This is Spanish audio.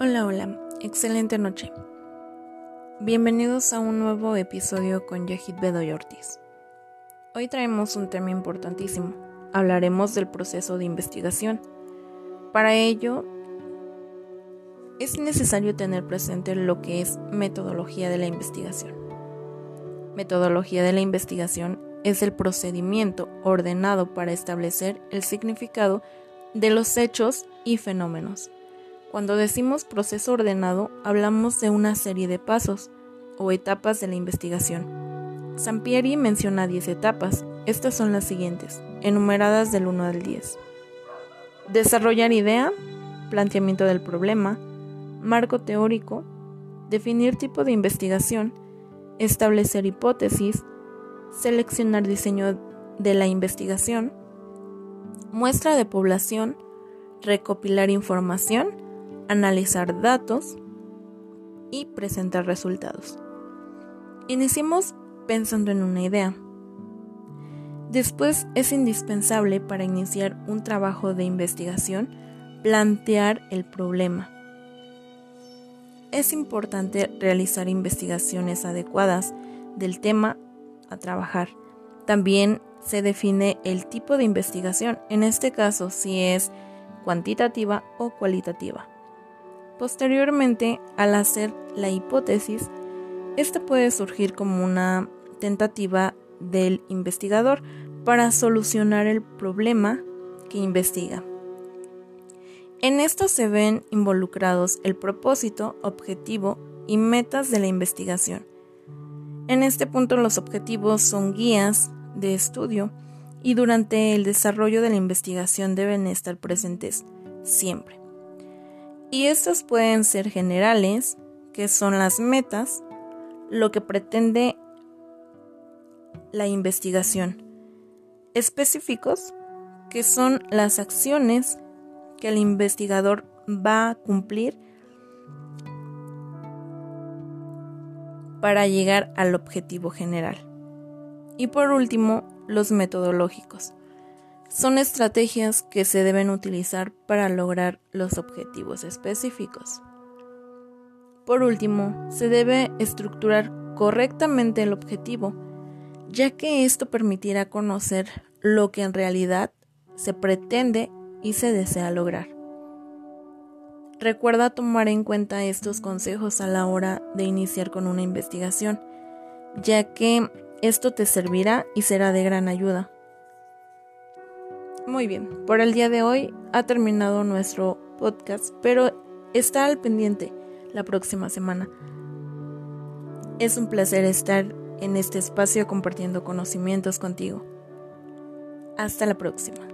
Hola, hola, excelente noche. Bienvenidos a un nuevo episodio con Yahid Bedoy Ortiz. Hoy traemos un tema importantísimo. Hablaremos del proceso de investigación. Para ello, es necesario tener presente lo que es metodología de la investigación. Metodología de la investigación es el procedimiento ordenado para establecer el significado de los hechos y fenómenos cuando decimos proceso ordenado, hablamos de una serie de pasos o etapas de la investigación. Sampieri menciona 10 etapas. Estas son las siguientes, enumeradas del 1 al 10. Desarrollar idea, planteamiento del problema, marco teórico, definir tipo de investigación, establecer hipótesis, seleccionar diseño de la investigación, muestra de población, recopilar información, analizar datos y presentar resultados. Iniciemos pensando en una idea. Después es indispensable para iniciar un trabajo de investigación plantear el problema. Es importante realizar investigaciones adecuadas del tema a trabajar. También se define el tipo de investigación, en este caso si es cuantitativa o cualitativa. Posteriormente, al hacer la hipótesis, esta puede surgir como una tentativa del investigador para solucionar el problema que investiga. En esto se ven involucrados el propósito, objetivo y metas de la investigación. En este punto los objetivos son guías de estudio y durante el desarrollo de la investigación deben estar presentes siempre. Y estas pueden ser generales, que son las metas, lo que pretende la investigación. Específicos, que son las acciones que el investigador va a cumplir para llegar al objetivo general. Y por último, los metodológicos, son estrategias que se deben utilizar para lograr los objetivos específicos. Por último, se debe estructurar correctamente el objetivo, ya que esto permitirá conocer lo que en realidad se pretende y se desea lograr. Recuerda tomar en cuenta estos consejos a la hora de iniciar con una investigación, ya que esto te servirá y será de gran ayuda. Muy bien, por el día de hoy ha terminado nuestro podcast, pero está al pendiente la próxima semana. Es un placer estar en este espacio compartiendo conocimientos contigo. Hasta la próxima.